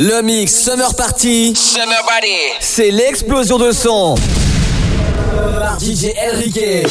Le mix Summer Party, Summer Party, c'est l'explosion de son. Par DJ Enrique.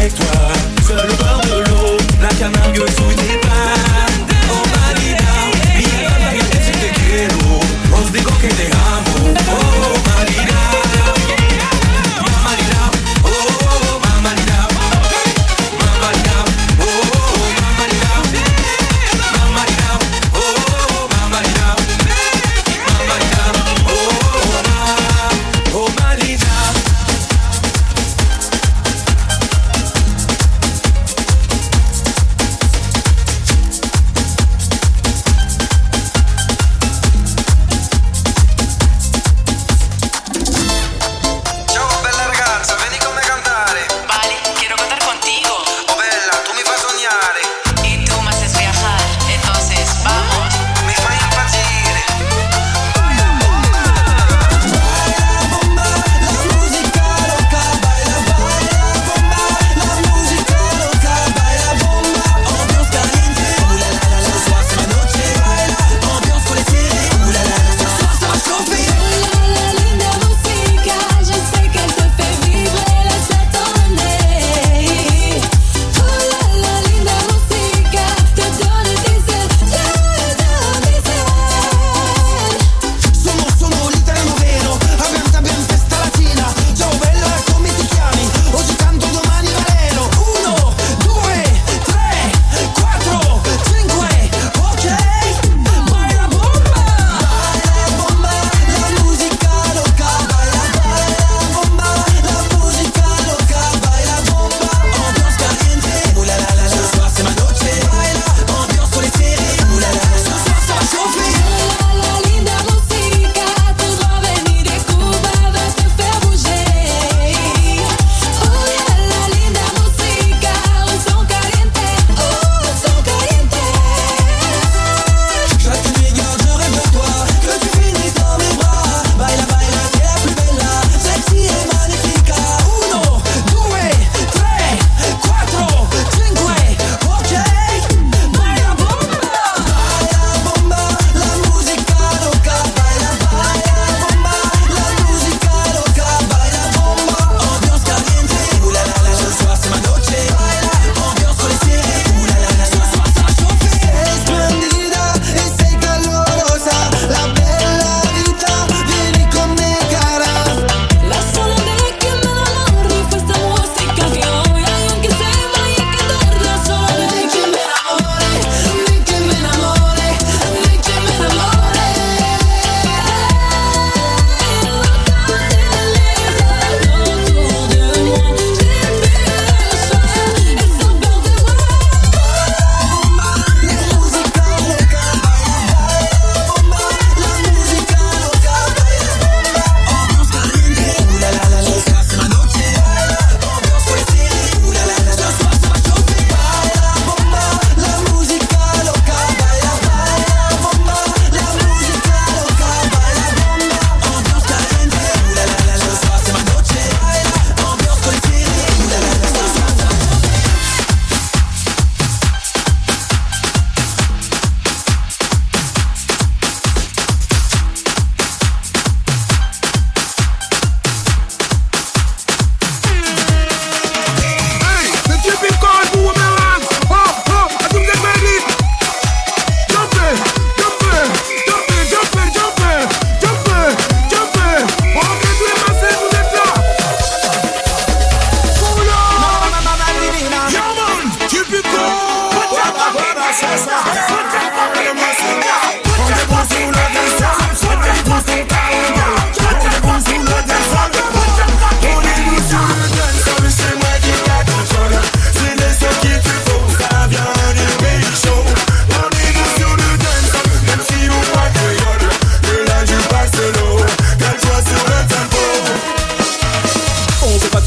avec toi. Seul au bord de l'eau, la Camargue sous tes pas.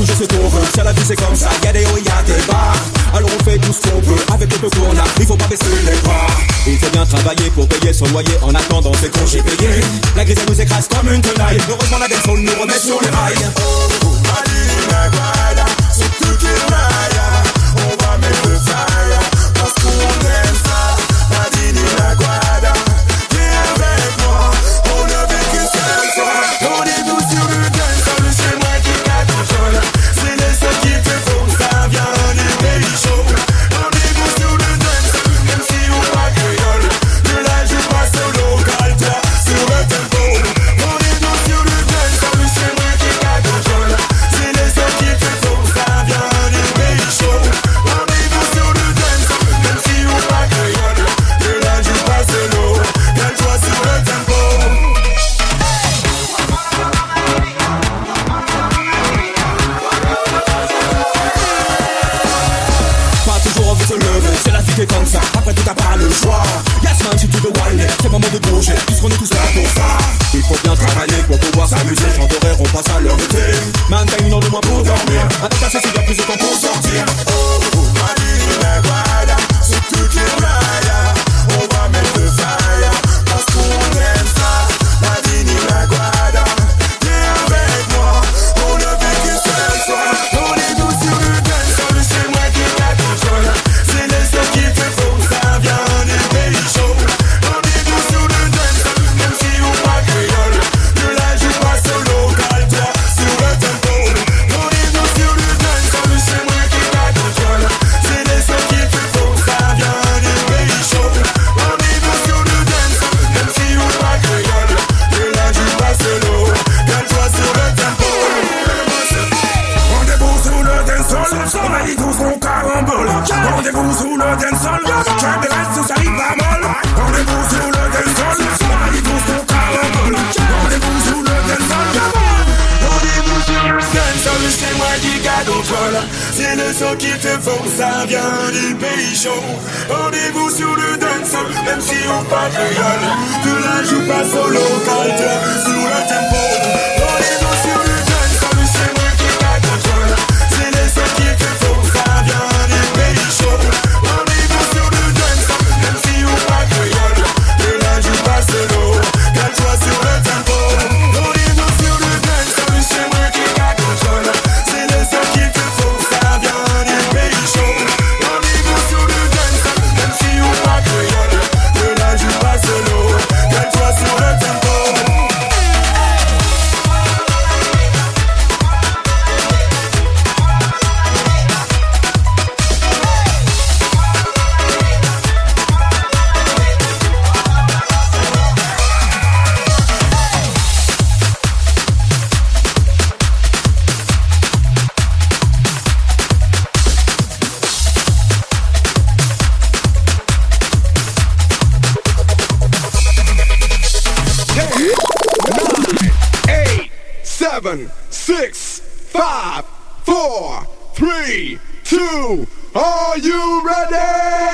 toujours ce qu'on veut. La vie c'est comme ça, oh, y'a des hauts, y'a des bas. Alors on fait tout ce qu'on peut avec le peu qu'on a, il faut pas baisser les bras. Il faut bien travailler pour payer son loyer en attendant ses congés payés. La grise nous écrase comme une tenaille, heureusement la belle nous remet sur les rails. Oh, c'est tout qui On va mettre le fire parce qu'on. pasa lo que te. Mantengo de un puta, a tu casa si te joue pas de gueule, tu la joues pas solo quand sous le tempo. Are you ready?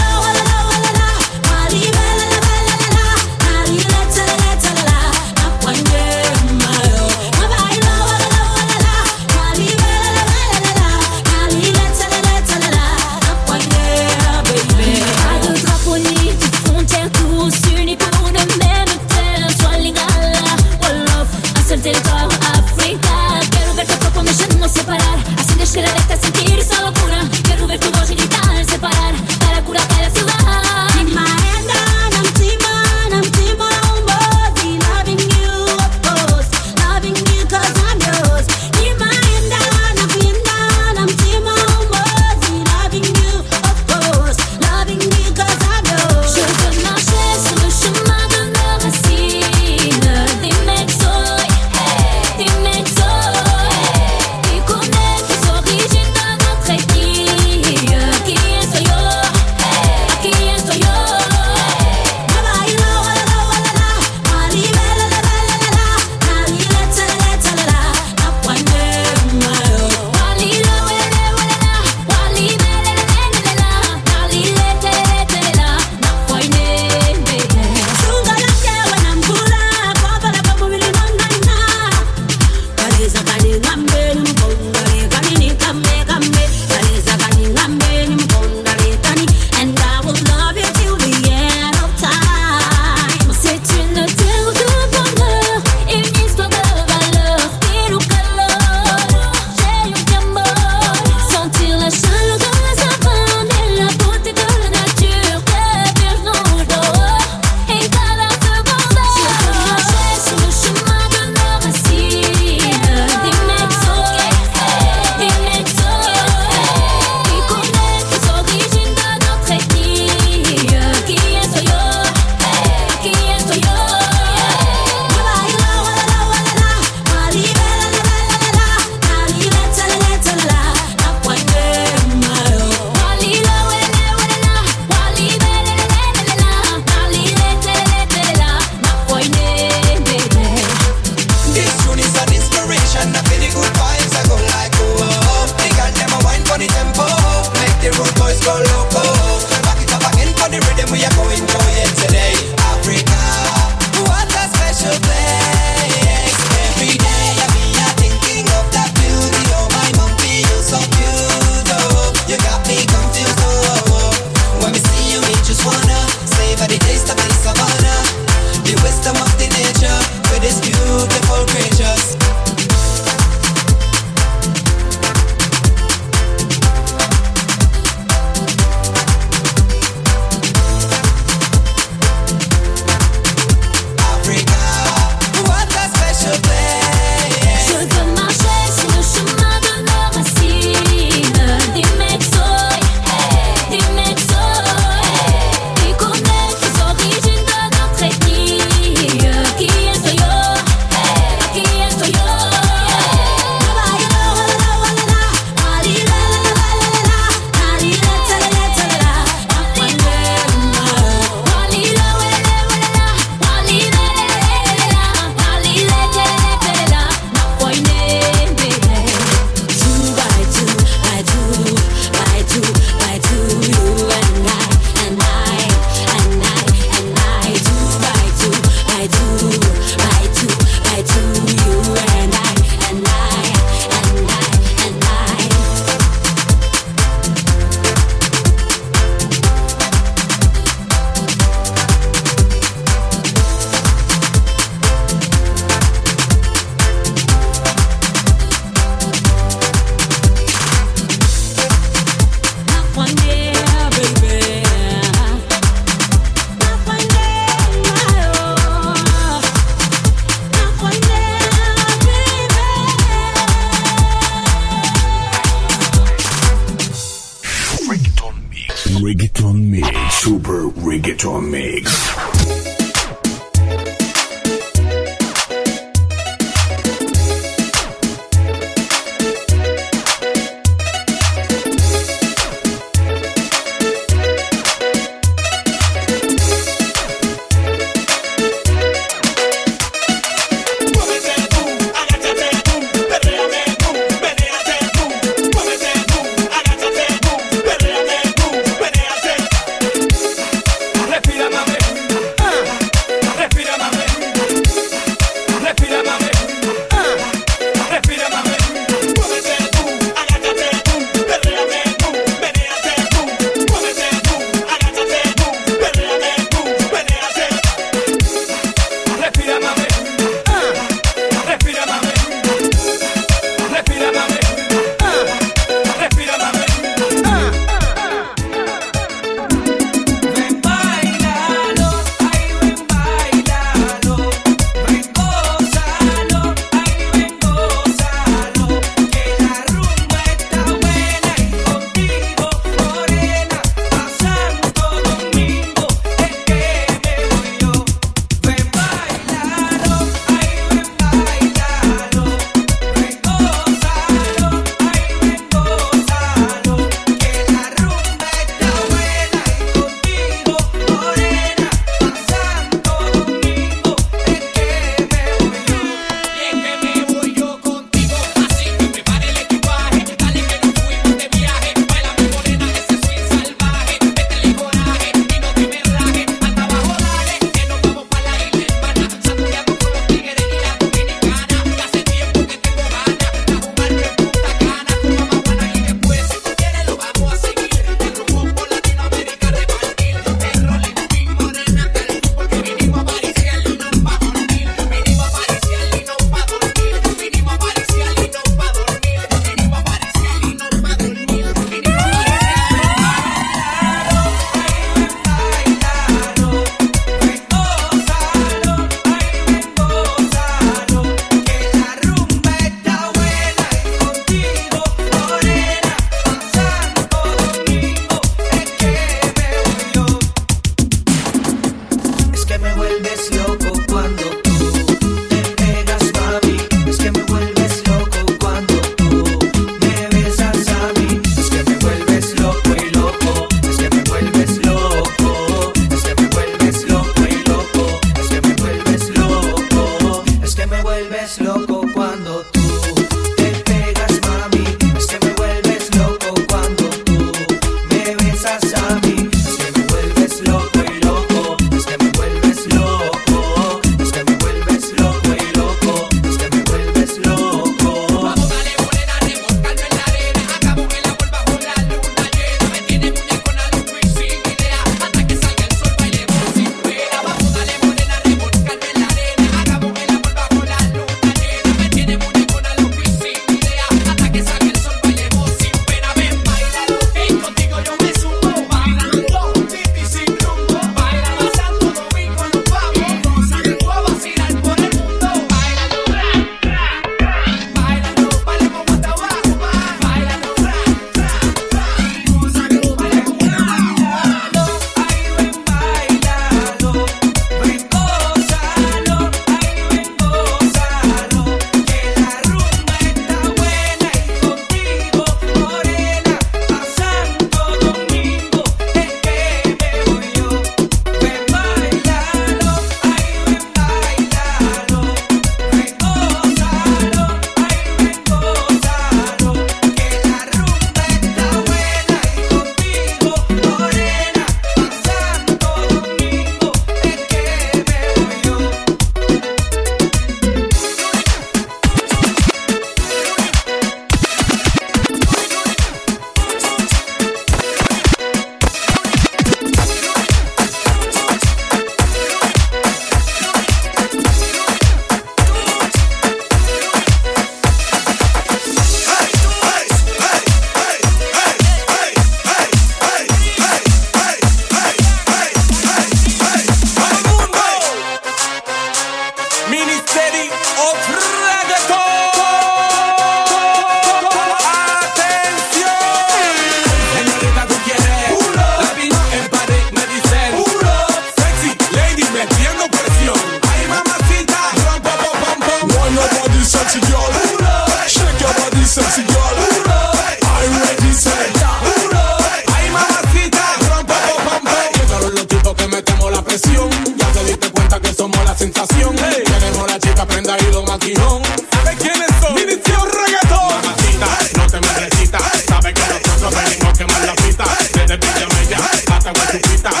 I want to eat that.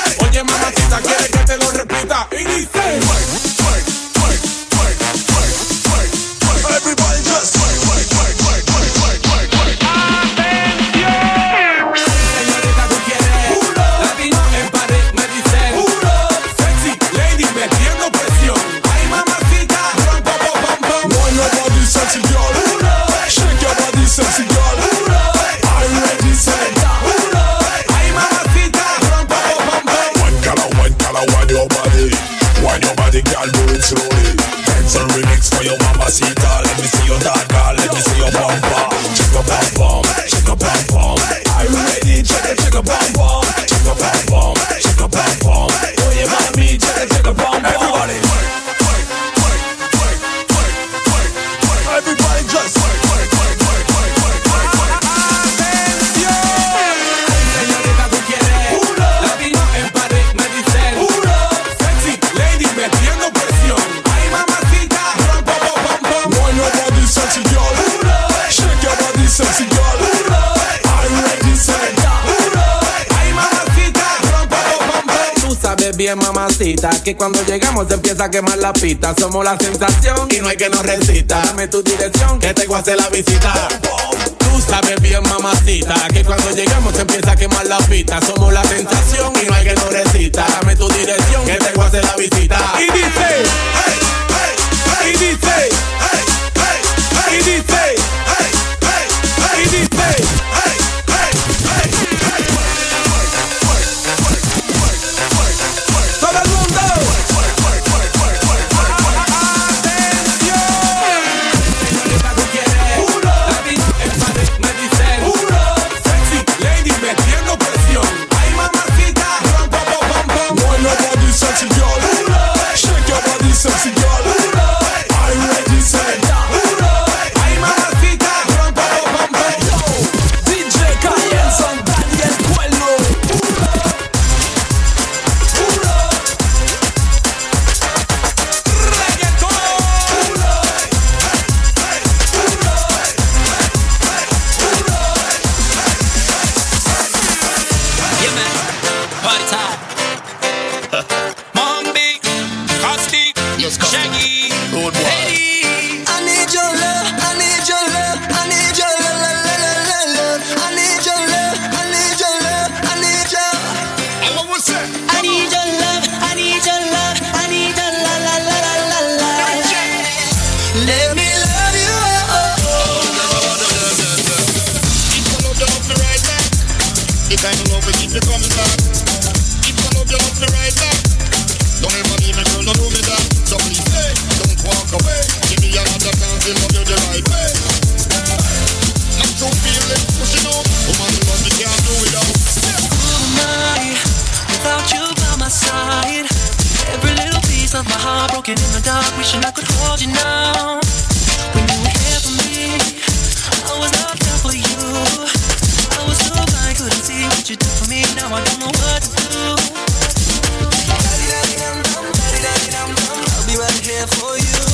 bien mamacita Que cuando llegamos se empieza a quemar la pista. Somos la sensación y no hay que nos resista. Dame tu dirección que te voy a hacer la visita. Tú sabes bien mamacita Que cuando llegamos se empieza a quemar la pista. Somos la sensación y no hay que nos resista. Dame tu dirección que te voy a hacer la visita. Y hey, hey, hey, hey, hey, hey, hey, hey there for you.